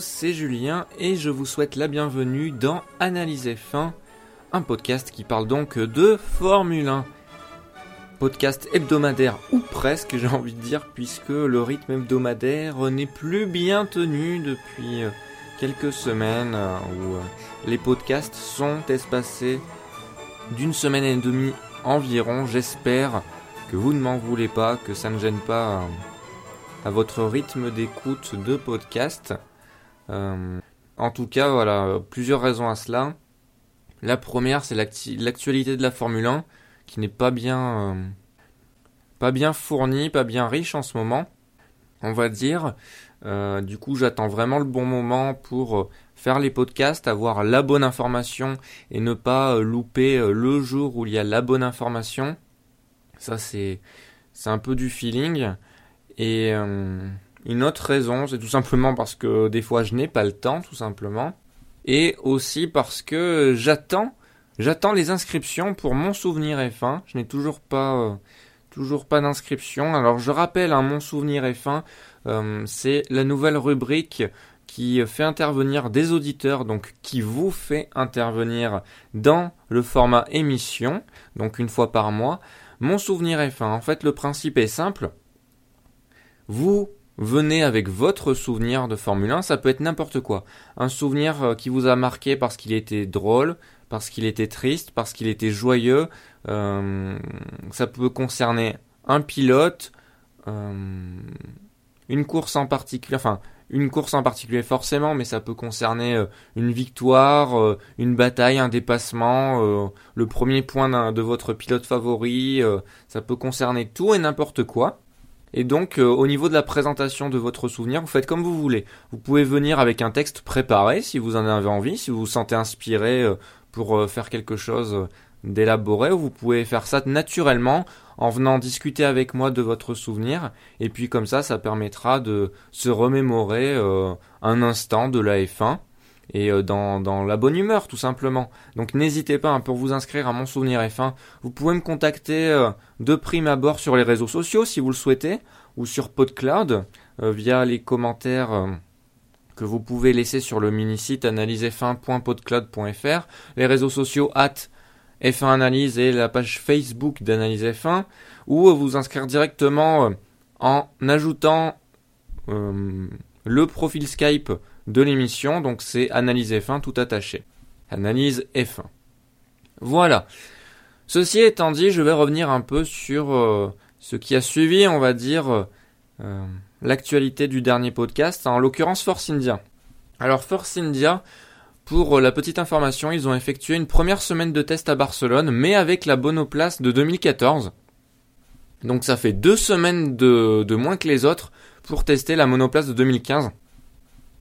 C'est Julien et je vous souhaite la bienvenue dans Analyse F1, un podcast qui parle donc de Formule 1. Podcast hebdomadaire ou presque, j'ai envie de dire, puisque le rythme hebdomadaire n'est plus bien tenu depuis euh, quelques semaines euh, où euh, les podcasts sont espacés d'une semaine et demie environ. J'espère que vous ne m'en voulez pas, que ça ne gêne pas à votre rythme d'écoute de podcast. En tout cas, voilà, plusieurs raisons à cela. La première, c'est l'actualité de la Formule 1 qui n'est pas bien, euh, pas bien fournie, pas bien riche en ce moment, on va dire. Euh, du coup, j'attends vraiment le bon moment pour euh, faire les podcasts, avoir la bonne information et ne pas louper le jour où il y a la bonne information. Ça, c'est, c'est un peu du feeling. Et une autre raison, c'est tout simplement parce que des fois, je n'ai pas le temps, tout simplement et aussi parce que j'attends j'attends les inscriptions pour mon souvenir F1. Je n'ai toujours pas euh, toujours pas d'inscription. Alors je rappelle hein, mon souvenir F1, euh, c'est la nouvelle rubrique qui fait intervenir des auditeurs, donc qui vous fait intervenir dans le format émission, donc une fois par mois. Mon souvenir F1, en fait le principe est simple. Vous venez avec votre souvenir de Formule 1, ça peut être n'importe quoi. Un souvenir euh, qui vous a marqué parce qu'il était drôle, parce qu'il était triste, parce qu'il était joyeux. Euh, ça peut concerner un pilote, euh, une course en particulier, enfin une course en particulier forcément, mais ça peut concerner une victoire, une bataille, un dépassement, le premier point de votre pilote favori. ça peut concerner tout et n'importe quoi. Et donc, euh, au niveau de la présentation de votre souvenir, vous faites comme vous voulez. Vous pouvez venir avec un texte préparé si vous en avez envie, si vous vous sentez inspiré euh, pour euh, faire quelque chose d'élaboré, ou vous pouvez faire ça naturellement en venant discuter avec moi de votre souvenir. Et puis comme ça, ça permettra de se remémorer un instant de la F1 et euh, dans, la bonne humeur tout simplement. Donc n'hésitez pas hein, pour vous inscrire à mon souvenir F1. Vous pouvez me contacter euh, de prime abord sur les réseaux sociaux si vous le souhaitez ou sur PodCloud euh, via les commentaires que vous pouvez laisser sur le mini-site analysef1.podcloud.fr, les réseaux sociaux at F1 Analyse et la page Facebook d'Analyse F1 ou vous inscrire directement en ajoutant le profil Skype de l'émission, donc c'est Analyse F1 tout attaché. Analyse F1. Voilà. Ceci étant dit, je vais revenir un peu sur euh, ce qui a suivi, on va dire, euh, l'actualité du dernier podcast, en l'occurrence Force India. Alors Force India, pour la petite information, ils ont effectué une première semaine de test à Barcelone, mais avec la Bonoplace de 2014. Donc ça fait deux semaines de, de moins que les autres pour tester la monoplace de 2015.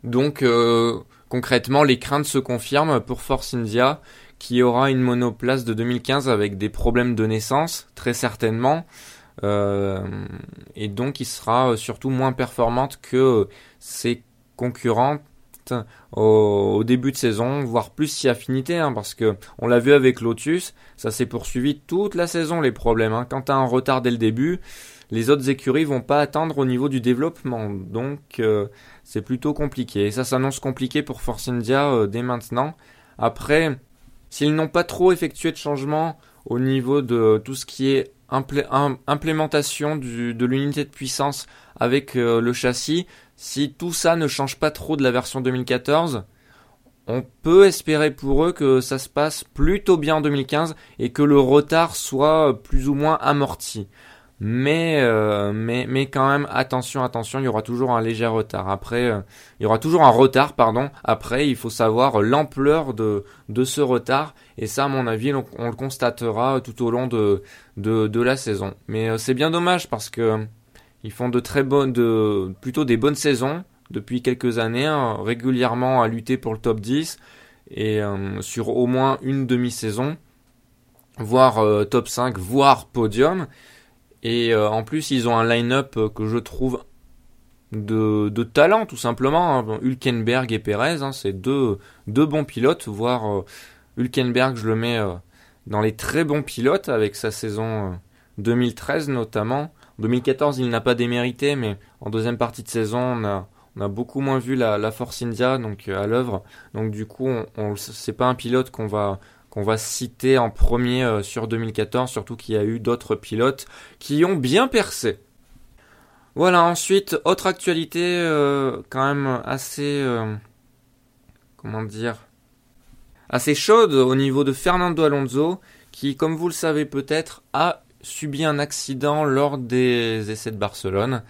Donc euh, concrètement, les craintes se confirment pour Force India, qui aura une monoplace de 2015 avec des problèmes de naissance, très certainement. Euh, et donc il sera surtout moins performante que ses concurrentes au, début de saison, voire plus si affinité, hein, parce que on l'a vu avec Lotus, ça s'est poursuivi toute la saison les problèmes. Hein. Quand t'as un retard dès le début, les autres écuries vont pas attendre au niveau du développement, donc euh, c'est plutôt compliqué. Et ça s'annonce compliqué pour Force India euh, dès maintenant. Après, s'ils n'ont pas trop effectué de changements au niveau de tout ce qui est implémentation de l'unité de puissance avec euh, le châssis, si tout ça ne change pas trop de la version 2014, on peut espérer pour eux que ça se passe plutôt bien en 2015 et que le retard soit plus ou moins amorti. Mais, euh, mais, mais quand même, attention, attention, il y aura toujours un léger retard. Après, euh, il y aura toujours un retard, pardon. Après, il faut savoir l'ampleur de, de ce retard. Et ça, à mon avis, on, le constatera tout au long de, de, de la saison. Mais euh, c'est bien dommage parce que ils font de très bonnes, de, plutôt des bonnes saisons depuis quelques années, hein, régulièrement à lutter pour le top 10 et sur au moins une demi-saison, voire top 5, voire podium. Et euh, en plus, ils ont un line-up euh, que je trouve de, talent, tout simplement. Hein. Hülkenberg et Perez, hein, c'est deux, bons pilotes, voire euh, Hülkenberg, je le mets dans les très bons pilotes avec sa saison 2013 notamment. 2014, il n'a pas démérité, mais en deuxième partie de saison, on a, On a beaucoup moins vu la, Force India donc à l'œuvre. Donc du coup, on, on c'est pas un pilote qu'on va qu'on va citer en premier sur 2014, surtout qu'il y a eu d'autres pilotes qui ont bien percé. Voilà, ensuite, autre actualité euh, quand même assez... Euh, comment dire Assez chaude au niveau de Fernando Alonso, qui, comme vous le savez peut-être, a subi un accident lors des essais de Barcelone.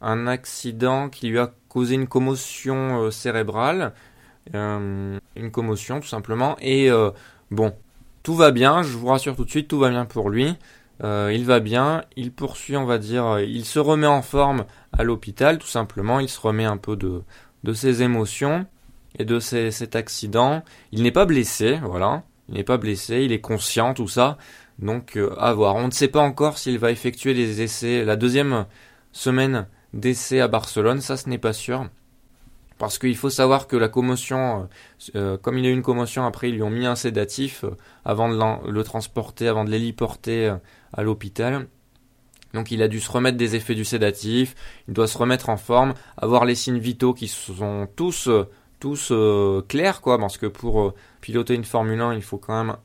Un accident qui lui a causé une commotion euh, cérébrale. une commotion tout simplement. Et bon, tout va bien, je vous rassure tout de suite, tout va bien pour lui. Euh, il va bien, il poursuit, on va dire, euh, il se remet en forme à l'hôpital, tout simplement, il se remet un peu de, de ses émotions et de cet accident. Il n'est pas blessé, voilà, il n'est pas blessé, il est conscient, tout ça. Donc euh, à voir. On ne sait pas encore s'il va effectuer les essais, la deuxième semaine d'essais à Barcelone, ça ce n'est pas sûr. Parce qu'il faut savoir que la commotion, euh, comme il a eu une commotion, après ils lui ont mis un sédatif euh, avant de le transporter, avant de l'héliporter euh, à l'hôpital. Donc il a dû se remettre des effets du sédatif, il doit se remettre en forme, avoir les signes vitaux qui sont tous tous clairs quoi, parce que pour piloter une Formule 1, il faut quand même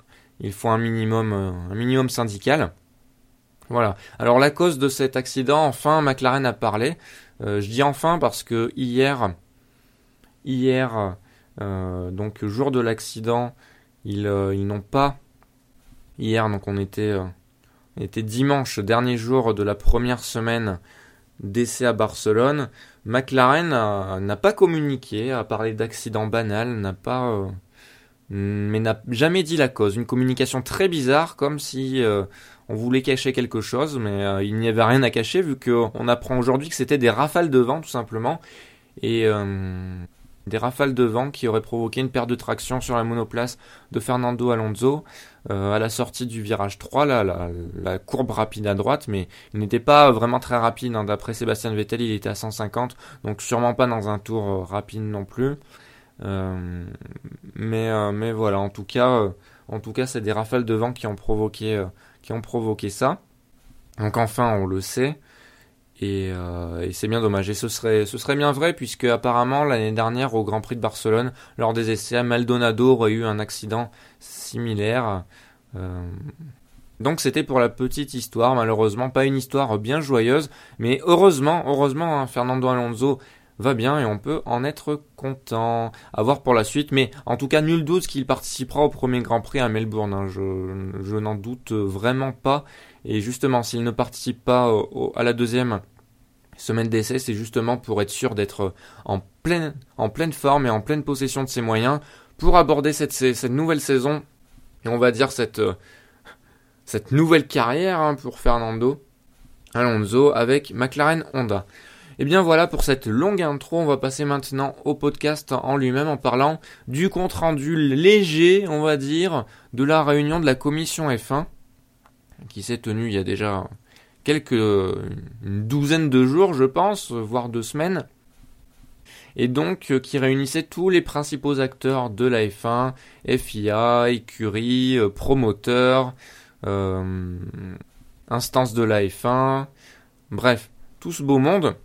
il faut un minimum un minimum syndical. Voilà. Alors la cause de cet accident, enfin McLaren a parlé. je dis enfin parce que hier hier, euh, donc jour de l'accident, ils, euh, n'ont pas. Hier, donc on était, euh, était dimanche, dernier jour de la première semaine d'essai à Barcelone. McLaren n'a pas communiqué, a parlé d'accident banal, n'a pas, mais n'a jamais dit la cause. Une communication très bizarre, comme si on voulait cacher quelque chose, mais il n'y avait rien à cacher vu qu'on apprend aujourd'hui que c'était des rafales de vent tout simplement. Et des rafales de vent qui auraient provoqué une perte de traction sur la monoplace de Fernando Alonso euh, à la sortie du virage 3, là, la, courbe rapide à droite, mais il n'était pas vraiment très rapide. Hein. D'après Sébastien Vettel, il était à 150, donc sûrement pas dans un tour euh, rapide non plus. Euh, mais, mais voilà, en tout cas, en tout cas, c'est des rafales de vent qui ont provoqué, qui ont provoqué ça. Donc enfin, on le sait. Euh, et, c'est bien dommage. Et ce serait, ce serait bien vrai puisque apparemment l'année dernière au Grand Prix de Barcelone, lors des essais, Maldonado aurait eu un accident similaire. Euh, donc c'était pour la petite histoire, malheureusement pas une histoire bien joyeuse, mais heureusement, heureusement, hein, Fernando Alonso va bien et on peut en être content. À voir pour la suite, mais en tout cas nul doute qu'il participera au premier Grand Prix à Melbourne. Hein. Je, n'en doute vraiment pas. Et justement, s'il ne participe pas à la deuxième semaine d'essai, c'est justement pour être sûr d'être en pleine, forme et en pleine possession de ses moyens pour aborder cette, nouvelle saison et on va dire cette, cette nouvelle carrière hein, pour Fernando Alonso avec McLaren Honda. Et eh bien voilà pour cette longue intro, on va passer maintenant au podcast en lui-même en parlant du compte rendu léger, on va dire, de la réunion de la commission F1 qui s'est tenue il y a déjà quelques une douzaine de jours, je pense, voire deux semaines, et donc euh, qui réunissait tous les principaux acteurs de la F1, FIA, écurie, euh, promoteurs, euh, instances de la F1, bref, tout ce beau monde.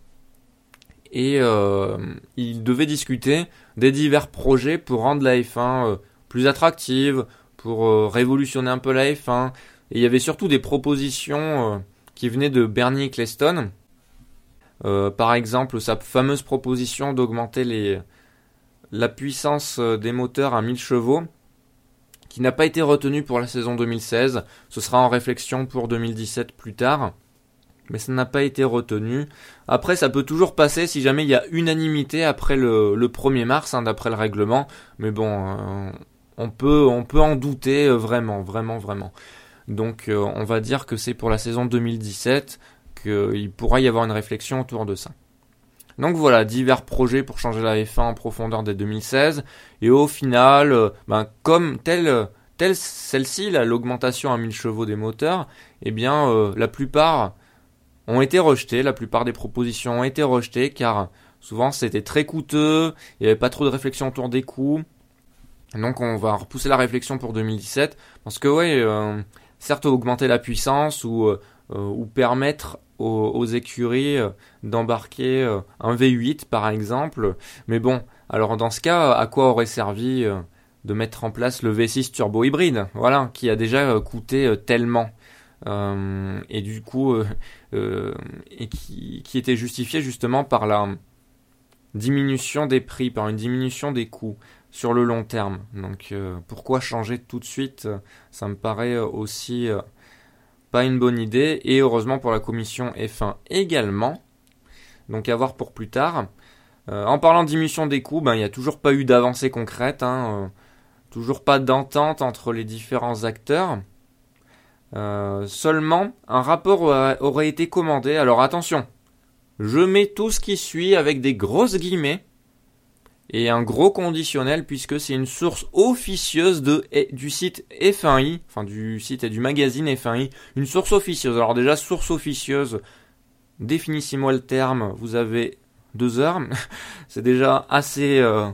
Et euh, ils discuter des divers projets pour rendre la F1 plus attractive, pour révolutionner un peu la F1. Et il y avait surtout des propositions qui venait de Bernie Eccleston. Euh, par exemple, sa fameuse proposition d'augmenter les, la puissance euh, des moteurs à 1000 chevaux, qui n'a pas été retenue pour la saison 2016. Ce sera en réflexion pour 2017 plus tard. Mais ça n'a pas été retenu. Après, ça peut toujours passer si jamais il y a unanimité après le, 1er mars, hein, d'après le règlement. Mais bon, euh, on, peut, on peut en douter vraiment, vraiment, vraiment. Donc euh, on va dire que c'est pour la saison 2017 qu'il pourra y avoir une réflexion autour de ça. Donc voilà, divers projets pour changer la F1 en profondeur dès 2016. Et au final, euh, ben, comme telle, telle celle-ci, l'augmentation à 1000 chevaux des moteurs, eh bien euh, la plupart ont été rejetées, la plupart des propositions ont été rejetées car souvent c'était très coûteux, il n'y avait pas trop de réflexion autour des coûts. Donc on va repousser la réflexion pour 2017 parce que ouais, certes augmenter la puissance ou euh, ou permettre aux, écuries d'embarquer un V8 par exemple. Mais bon, alors dans ce cas, à quoi aurait servi de mettre en place le V6 turbo hybride, voilà, qui a déjà coûté tellement et du coup et qui, était justifié justement par la diminution des prix, par une diminution des coûts sur le long terme. Donc euh, pourquoi changer tout de suite? Ça me paraît aussi euh, pas une bonne idée. Et heureusement pour la commission F1 également. Donc à voir pour plus tard. Euh, en parlant de diminution des coûts, ben, il n'y a toujours pas eu d'avancée concrète. Hein, toujours pas d'entente entre les différents acteurs. Seulement, un rapport aurait été commandé. Alors attention, je mets tout ce qui suit avec des grosses guillemets et un gros conditionnel puisque c'est une source officieuse de, du site F1i, enfin du site et du magazine F1i, une source officieuse. Alors déjà, source officieuse, définissez-moi le terme, vous avez deux heures, c'est déjà assez euh,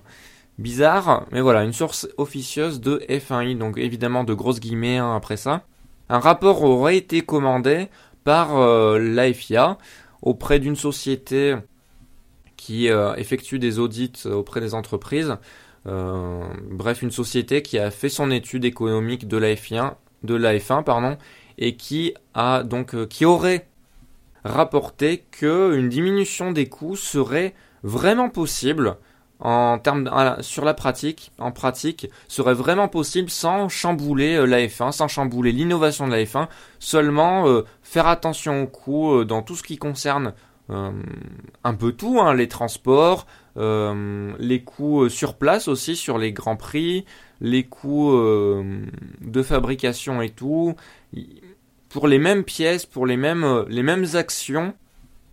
bizarre, mais voilà, une source officieuse de F1i, donc évidemment de grosses guillemets hein, après ça. Un rapport aurait été commandé par euh, l'AFIA auprès d'une société qui euh, effectue des audits auprès des entreprises. Euh, bref, une société qui a fait son étude économique de la F1, de la F1 pardon, et qui aurait rapporté que une diminution des coûts serait vraiment possible en termes sur la pratique, en pratique, serait vraiment possible sans chambouler la F1, sans chambouler l'innovation de la F1, seulement faire attention aux coûts dans tout ce qui concerne euh, un peu tout, hein, les transports, euh, les coûts euh, sur place aussi sur les grands prix, les coûts de fabrication et tout. Pour les mêmes pièces, pour les mêmes, les mêmes actions,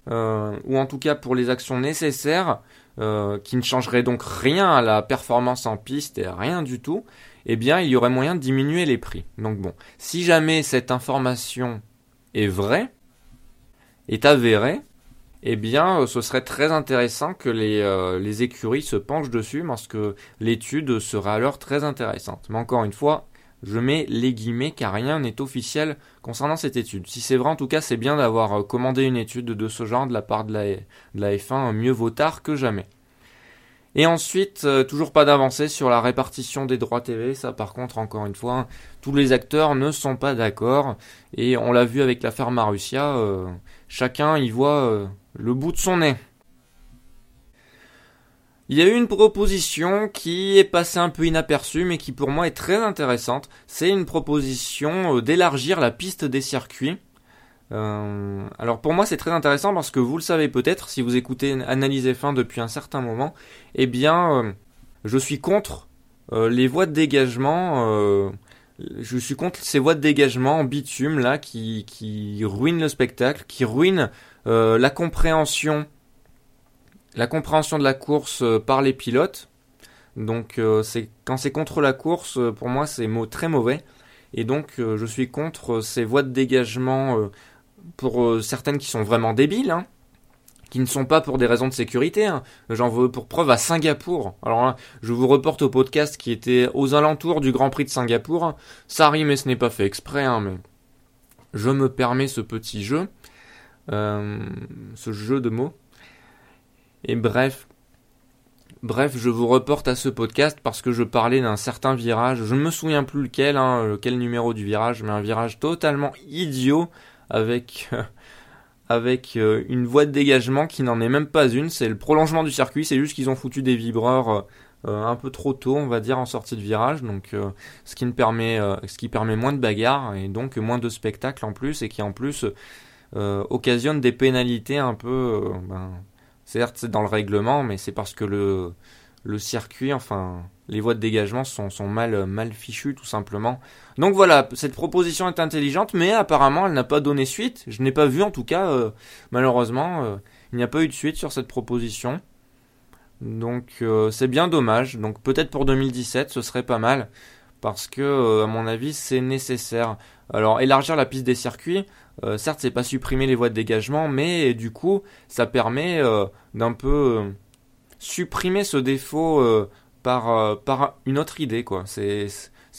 ou en tout cas pour les actions nécessaires, qui ne changeraient donc rien à la performance en piste et rien du tout, eh bien il y aurait moyen de diminuer les prix. Donc bon, si jamais cette information est vraie, est avérée, eh bien, euh, ce serait très intéressant que les, euh, les écuries se penchent dessus parce que l'étude sera alors très intéressante. Mais encore une fois, je mets les guillemets car rien n'est officiel concernant cette étude. Si c'est vrai, en tout cas, c'est bien d'avoir euh, commandé une étude de ce genre de la part de la, de la F1, mieux vaut tard que jamais. Et ensuite, toujours pas d'avancée sur la répartition des droits TV. Ça, par contre, encore une fois, tous les acteurs ne sont pas d'accord. Et on l'a vu avec l'affaire Marussia, chacun y voit le bout de son nez. Il y a eu une proposition qui est passée un peu inaperçue mais qui pour moi est très intéressante. C'est une proposition euh, d'élargir la piste des circuits. Euh, alors pour moi c'est très intéressant parce que vous le savez peut-être si vous écoutez Analyse F1 depuis un certain moment, eh bien euh, je suis contre les voies de dégagement. je suis contre ces voies de dégagement en bitume là qui, ruinent le spectacle, qui ruinent la compréhension, la compréhension de la course euh, par les pilotes. Donc euh, c'est quand c'est contre la course, pour moi c'est très mauvais. Et donc je suis contre ces voies de dégagement pour certaines qui sont vraiment débiles. Hein, qui ne sont pas pour des raisons de sécurité. Hein. J'en veux pour preuve à Singapour. Alors là, je vous reporte au podcast qui était aux alentours du Grand Prix de Singapour. Ça arrive mais ce n'est pas fait exprès, hein, mais je me permets ce petit jeu. Euh, ce jeu de mots. Et bref, bref, je vous reporte à ce podcast parce que je parlais d'un certain virage. Je ne me souviens plus lequel, hein, quel numéro du virage, mais un virage totalement idiot avec avec euh, une voie de dégagement qui n'en est même pas une. C'est le prolongement du circuit. C'est juste qu'ils ont foutu des vibreurs euh, un peu trop tôt, on va dire, en sortie de virage. Donc, ce qui ne permet, ce qui permet moins de bagarres et donc moins de spectacle en plus, et qui en plus euh, occasionne des pénalités un peu. Euh, ben, certes, c'est dans le règlement, mais c'est parce que le, circuit, enfin, les voies de dégagement sont, mal, fichues, tout simplement. Donc voilà, cette proposition est intelligente, mais apparemment, elle n'a pas donné suite. Je n'ai pas vu, en tout cas, euh, malheureusement, il n'y a pas eu de suite sur cette proposition. Donc c'est bien dommage. Donc peut-être pour 2017, ce serait pas mal parce que à mon avis, c'est nécessaire. Alors élargir la piste des circuits, euh, certes, c'est pas supprimer les voies de dégagement, mais du coup, ça permet euh, d'un peu euh, supprimer ce défaut par, une autre idée, quoi. C'est,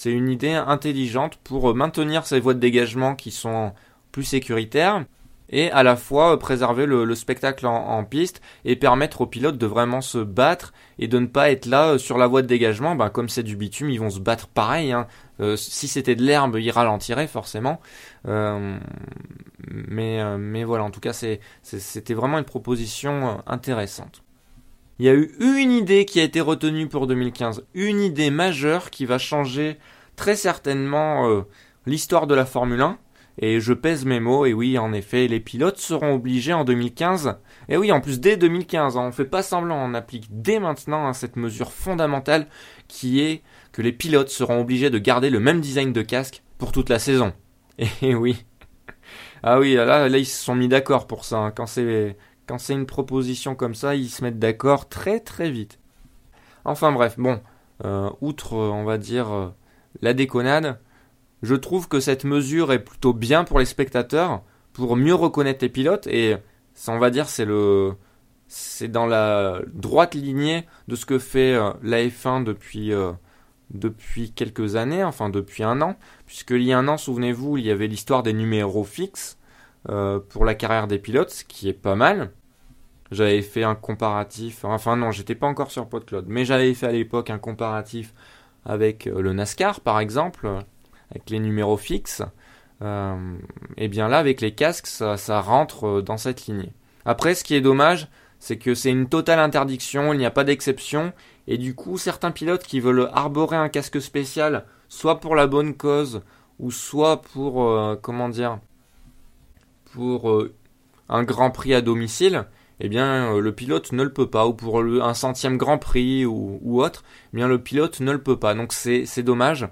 une idée intelligente pour maintenir ces voies de dégagement qui sont plus sécuritaire et à la fois préserver le, spectacle en, piste et permettre aux pilotes de vraiment se battre et de ne pas être là sur la voie de dégagement. Ben, comme c'est du bitume, ils vont se battre pareil. Hein. si c'était de l'herbe, ils ralentiraient forcément. mais, voilà, en tout cas, c'était vraiment une proposition intéressante. Il y a eu une idée qui a été retenue pour 2015, une idée majeure qui va changer très certainement euh, l'histoire de la Formule 1. Et je pèse mes mots, et oui, en effet, les pilotes seront obligés en 2015, et oui, en plus dès 2015, hein, on ne fait pas semblant, on applique dès maintenant hein, cette mesure fondamentale qui est que les pilotes seront obligés de garder le même design de casque pour toute la saison. Et oui. Ah oui, là, là ils se sont mis d'accord pour ça. Hein, quand c'est une proposition comme ça, ils se mettent d'accord très très vite. Enfin bref, bon, euh, outre, on va dire, euh, la déconnade, je trouve que cette mesure est plutôt bien pour les spectateurs, pour mieux reconnaître les pilotes, et ça, on va dire, c'est le, c'est dans la droite lignée de ce que fait la F1 depuis, depuis quelques années, enfin depuis un an, puisqu'il y a un an, souvenez-vous, il y avait l'histoire des numéros fixes, euh, pour la carrière des pilotes, ce qui est pas mal. J'avais fait un comparatif, enfin non, j'étais pas encore sur PodCloud, mais j'avais fait à l'époque un comparatif avec euh, le NASCAR par exemple, avec les numéros fixes. Euh, et bien là, avec les casques, ça, rentre dans cette lignée. Après, ce qui est dommage, c'est que c'est une totale interdiction, il n'y a pas d'exception, et du coup, certains pilotes qui veulent arborer un casque spécial, soit pour la bonne cause, ou soit pour, comment dire, pour euh, un Grand Prix à domicile, eh bien euh, le pilote ne le peut pas, ou pour un centième Grand Prix ou, autre, eh bien le pilote ne le peut pas. Donc c'est dommage.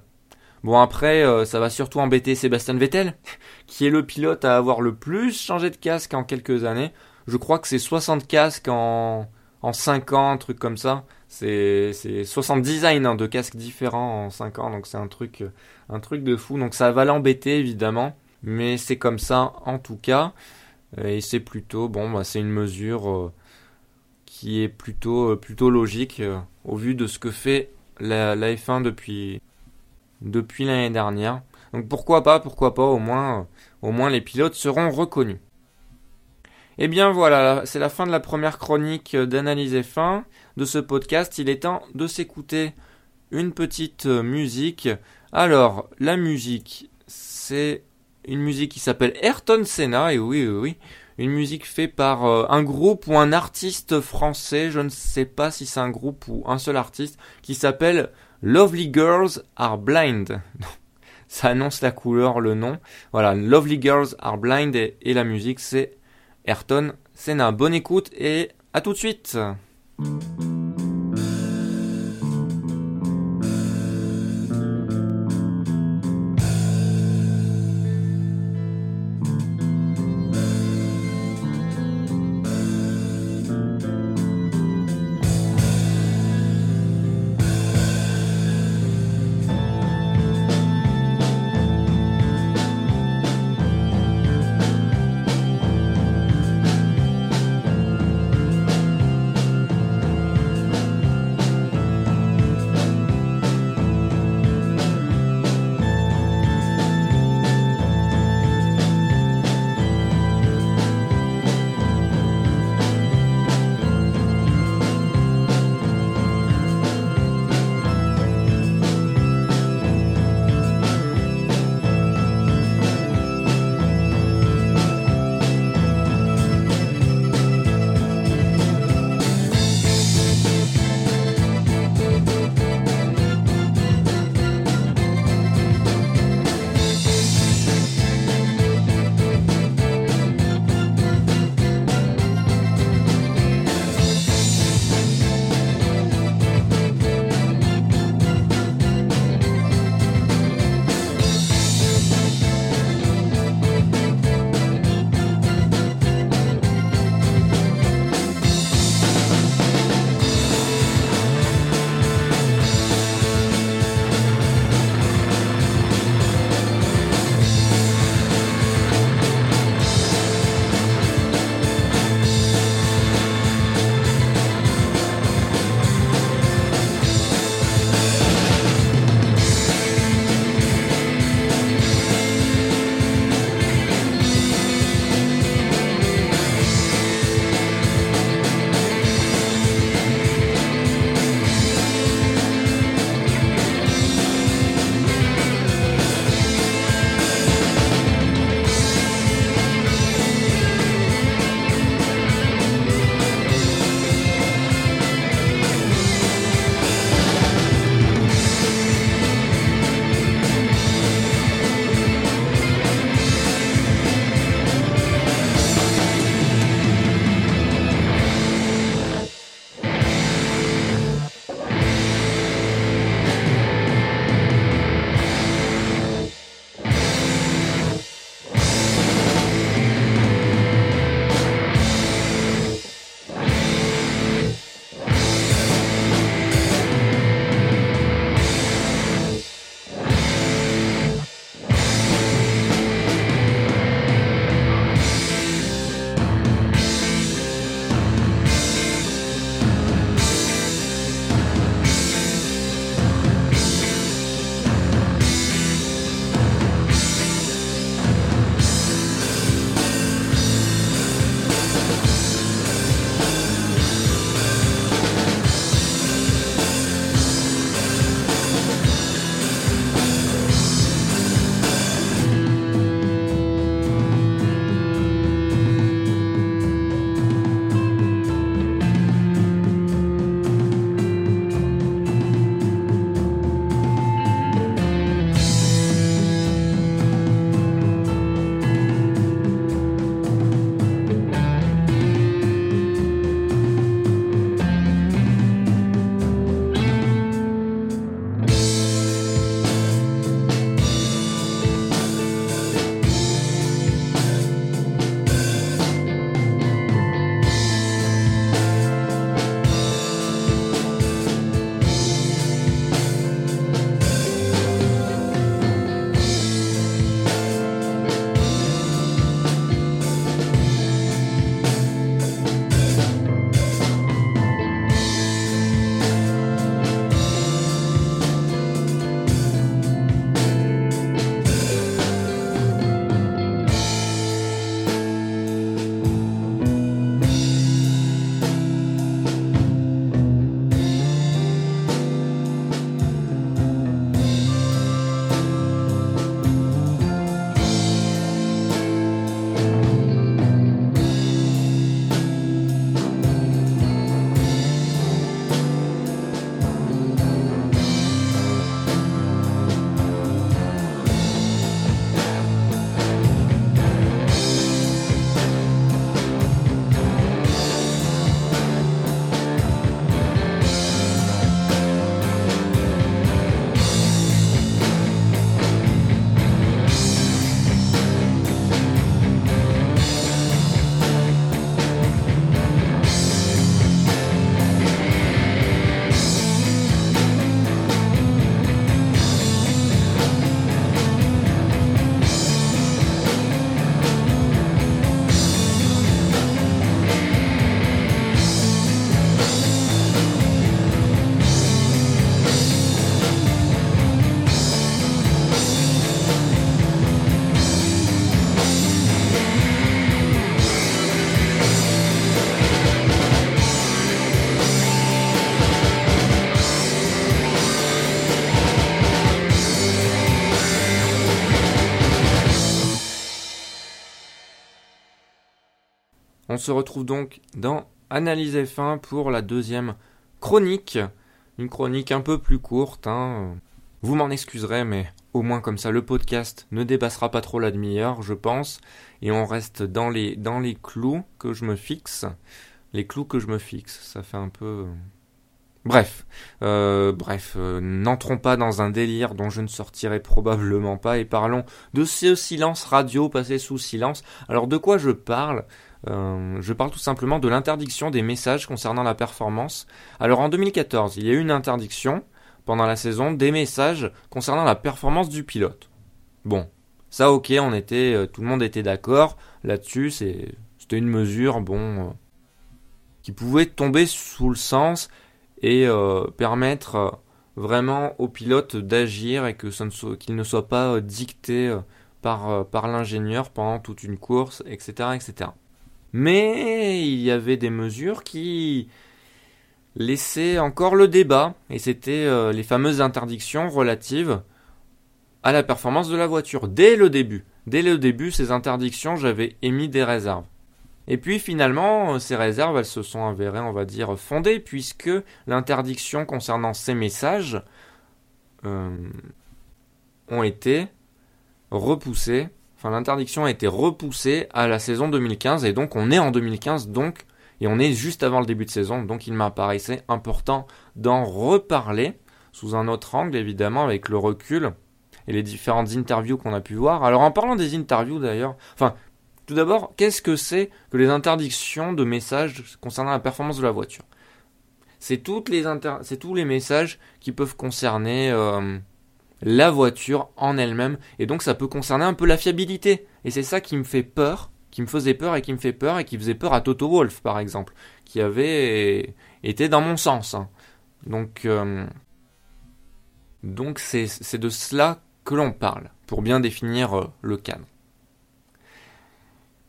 Bon après, euh, ça va surtout embêter Sébastien Vettel, qui est le pilote à avoir le plus changé de casque en quelques années. Je crois que c'est 60 casques en, en 5 ans, un truc comme ça. C'est 60 designs hein, de casques différents en 5 ans, donc c'est un truc, un truc de fou. Donc ça va l'embêter évidemment mais c'est comme ça en tout cas. Et c'est plutôt, bon, bah, c'est une mesure euh, qui est plutôt, euh, plutôt logique au vu de ce que fait la, F1 depuis, depuis l'année dernière. Donc pourquoi pas, pourquoi pas, au moins, au moins les pilotes seront reconnus. Et eh bien voilà, c'est la fin de la première chronique d'analyse F1 de ce podcast. Il est temps de s'écouter une petite musique. Alors, la musique, c'est une musique qui s'appelle Ayrton Senna, et oui, oui, oui, une musique faite par euh, un groupe ou un artiste français, je ne sais pas si c'est un groupe ou un seul artiste, qui s'appelle Lovely Girls Are Blind. Ça annonce la couleur, le nom. Voilà, Lovely Girls Are Blind et, la musique c'est Ayrton Senna. Bonne écoute et à tout de suite. Se retrouve donc dans Analyse F1 pour la deuxième chronique. Une chronique un peu plus courte. Hein. Vous m'en excuserez, mais au moins comme ça, le podcast ne dépassera pas trop la demi-heure, je pense. Et on reste dans les, dans les clous que je me fixe. Les clous que je me fixe, ça fait un peu... Bref, euh, bref, euh, n'entrons pas dans un délire dont je ne sortirai probablement pas et parlons de ce silence radio passé sous silence. Alors de quoi je parle? Euh, Je parle tout simplement de l'interdiction des messages concernant la performance. Alors en 2014, il y a eu une interdiction pendant la saison des messages concernant la performance du pilote. Bon, ça ok, on était, tout le monde était d'accord là-dessus. C'était une mesure, bon, qui pouvait tomber sous le sens et euh, permettre euh, vraiment au pilote d'agir et que qu'il ne soit pas euh, dicté par, par l'ingénieur pendant toute une course, etc., etc. Mais il y avait des mesures qui laissaient encore le débat, et c'était les fameuses interdictions relatives à la performance de la voiture. Dès le début, dès le début, ces interdictions, j'avais émis des réserves. Et puis finalement, ces réserves, elles se sont avérées, on va dire, fondées, puisque l'interdiction concernant ces messages euh, ont été repoussées. Enfin, l'interdiction a été repoussée à la saison 2015, et donc on est en 2015, donc, et on est juste avant le début de saison, donc il m'apparaissait important d'en reparler sous un autre angle, évidemment, avec le recul et les différentes interviews qu'on a pu voir. Alors en parlant des interviews d'ailleurs, enfin tout d'abord, qu'est-ce que c'est que les interdictions de messages concernant la performance de la voiture? C'est tous les messages qui peuvent concerner euh, la voiture en elle-même, et donc ça peut concerner un peu la fiabilité. Et c'est ça qui me fait peur, qui me faisait peur et qui me fait peur et qui faisait peur à Toto Wolf par exemple, qui avait été dans mon sens. Hein. Donc, euh, c'est de cela que l'on parle pour bien définir euh, le cadre.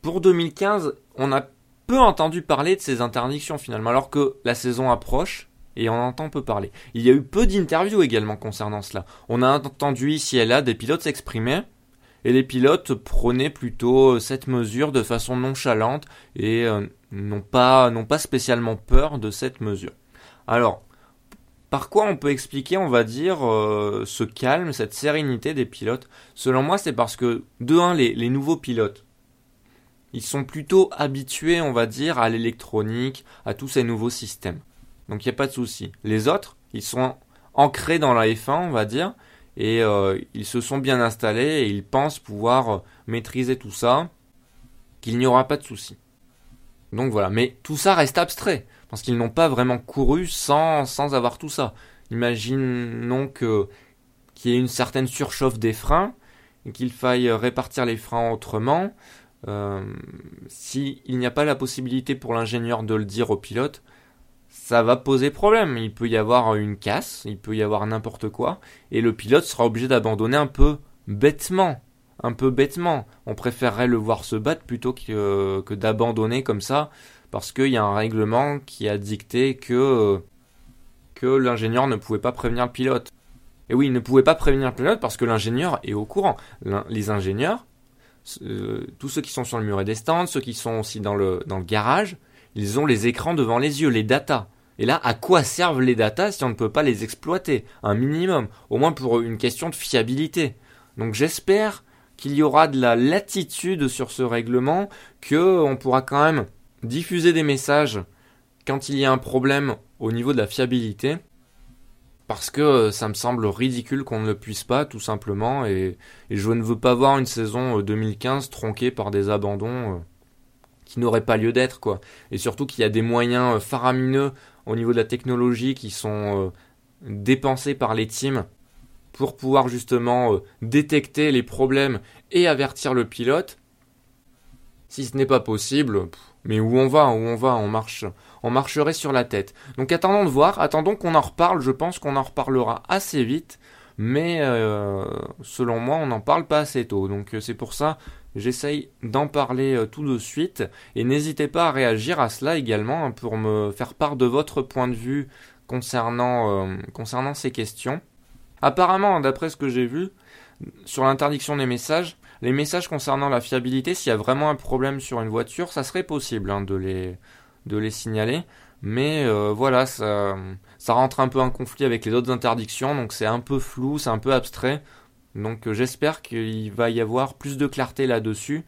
Pour 2015, on a peu entendu parler de ces interdictions finalement, alors que la saison approche et on entend peu parler. Il y a eu peu d'interviews également concernant cela. On a entendu ici et là des pilotes s'exprimer, et les pilotes prenaient plutôt cette mesure de façon nonchalante et euh, n'ont pas, pas spécialement peur de cette mesure. Alors, par quoi on peut expliquer, on va dire, euh, ce calme, cette sérénité des pilotes? Selon moi, c'est parce que, de un, les nouveaux pilotes, ils sont plutôt habitués, on va dire, à l'électronique, à tous ces nouveaux systèmes. Donc il n'y a pas de souci. Les autres, ils sont ancrés dans la F1, on va dire, et euh, ils se sont bien installés et ils pensent pouvoir maîtriser tout ça, qu'il n'y aura pas de souci. Donc voilà, mais tout ça reste abstrait, parce qu'ils n'ont pas vraiment couru sans, sans avoir tout ça. Imaginons qu'il y ait une certaine surchauffe des freins, et qu'il faille répartir les freins autrement, euh, S'il n'y a pas la possibilité pour l'ingénieur de le dire au pilote, ça va poser problème. Il peut y avoir une casse, il peut y avoir n'importe quoi, et le pilote sera obligé d'abandonner un peu bêtement. Un peu bêtement. On préférerait le voir se battre plutôt que, d'abandonner comme ça, parce qu'il y a un règlement qui a dicté que, que l'ingénieur ne pouvait pas prévenir le pilote. Et oui, il ne pouvait pas prévenir le pilote parce que l'ingénieur est au courant. Les ingénieurs, euh, tous ceux qui sont sur le muret des stands, ceux qui sont aussi dans le, dans le garage, ils ont les écrans devant les yeux, les datas. Et là, à quoi servent les datas si on ne peut pas les exploiter? Un minimum, au moins pour une question de fiabilité. Donc j'espère qu'il y aura de la latitude sur ce règlement, que on pourra quand même diffuser des messages quand il y a un problème au niveau de la fiabilité, parce que euh, ça me semble ridicule qu'on ne le puisse pas, tout simplement, et, je ne veux pas voir une saison 2015 euh, tronquée par des abandons euh, qui n'auraient pas lieu d'être, quoi. Et surtout qu'il y a des moyens faramineux au niveau de la technologie qui sont dépensés par les teams pour pouvoir justement détecter les problèmes et avertir le pilote. Si ce n'est pas possible, mais où on va, où on va, on marche, on marcherait sur la tête. Donc attendons de voir, attendons qu'on en reparle, je pense qu'on en reparlera assez vite, mais euh, selon moi on n'en parle pas assez tôt. Donc euh, c'est pour ça j'essaye d'en parler euh, tout de suite, et n'hésitez pas à réagir à cela également hein, pour me faire part de votre point de vue concernant, concernant ces questions. Apparemment, d'après ce que j'ai vu, sur l'interdiction des messages, Les messages concernant la fiabilité, s'il y a vraiment un problème sur une voiture, ça serait possible hein, de, les, de les signaler. Mais euh, voilà, ça, ça rentre un peu en conflit avec les autres interdictions, donc c'est un peu flou, c'est un peu abstrait. Donc euh, j'espère qu'il va y avoir plus de clarté là-dessus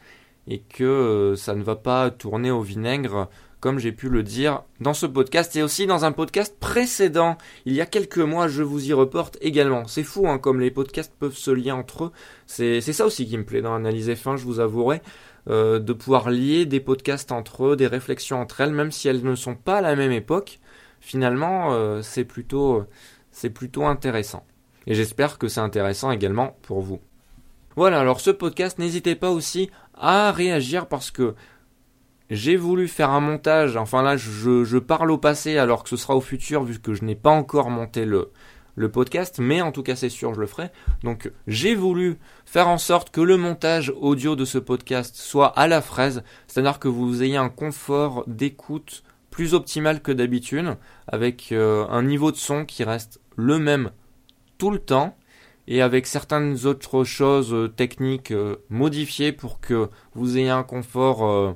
et que euh, ça ne va pas tourner au vinaigre comme j'ai pu le dire dans ce podcast et aussi dans un podcast précédent. Il y a quelques mois, je vous y reporte également. C'est fou hein, comme les podcasts peuvent se lier entre eux. C'est ça aussi qui me plaît dans Analyse F1, je vous avouerai. Euh, de pouvoir lier des podcasts entre eux, des réflexions entre elles, même si elles ne sont pas à la même époque. Finalement, euh, c'est plutôt, c'est plutôt intéressant. Et j'espère que c'est intéressant également pour vous. Voilà, alors ce podcast, n'hésitez pas aussi à réagir parce que j'ai voulu faire un montage, enfin là je, parle au passé alors que ce sera au futur vu que je n'ai pas encore monté le, le podcast, mais en tout cas c'est sûr je le ferai. Donc j'ai voulu faire en sorte que le montage audio de ce podcast soit à la fraise, c'est-à-dire que vous ayez un confort d'écoute plus optimal que d'habitude, avec euh, un niveau de son qui reste le même tout le temps et avec certaines autres choses euh, techniques euh, modifiées pour que vous ayez un confort euh,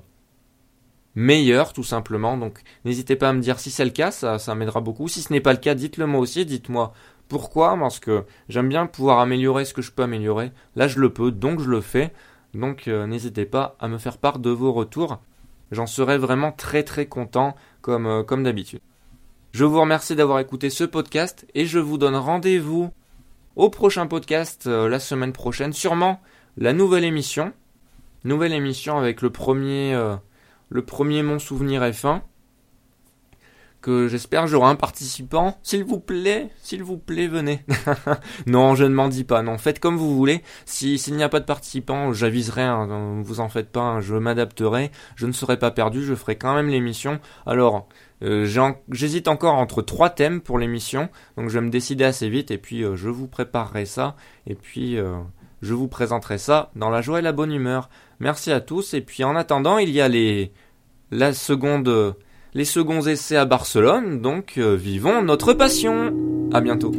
meilleur tout simplement. Donc n'hésitez pas à me dire si c'est le cas, ça, m'aidera beaucoup. Si ce n'est pas le cas, dites-le moi aussi, dites-moi pourquoi, parce que j'aime bien pouvoir améliorer ce que je peux améliorer. Là je le peux, donc je le fais. Donc n'hésitez pas à me faire part de vos retours. J'en serai vraiment très très content comme d'habitude. Je vous remercie d'avoir écouté ce podcast et je vous donne rendez-vous au prochain podcast euh, la semaine prochaine. Sûrement la nouvelle émission. Nouvelle émission avec le premier, euh, le premier Mon Souvenir F1. Que j'espère j'aurai un participant. S'il vous plaît, s'il vous plaît, venez. non, je ne m'en dis pas. Non, faites comme vous voulez. Si s'il n'y a pas de participant, j'aviserai. Hein, vous en faites pas. Hein, je m'adapterai. Je ne serai pas perdu. Je ferai quand même l'émission. Alors, euh, j'hésite encore entre trois thèmes pour l'émission, donc je vais me décider assez vite et puis euh, je vous préparerai ça et puis euh, je vous présenterai ça dans la joie et la bonne humeur. Merci à tous et puis en attendant il y a les la seconde les seconds essais à Barcelone, donc vivons notre passion. À bientôt.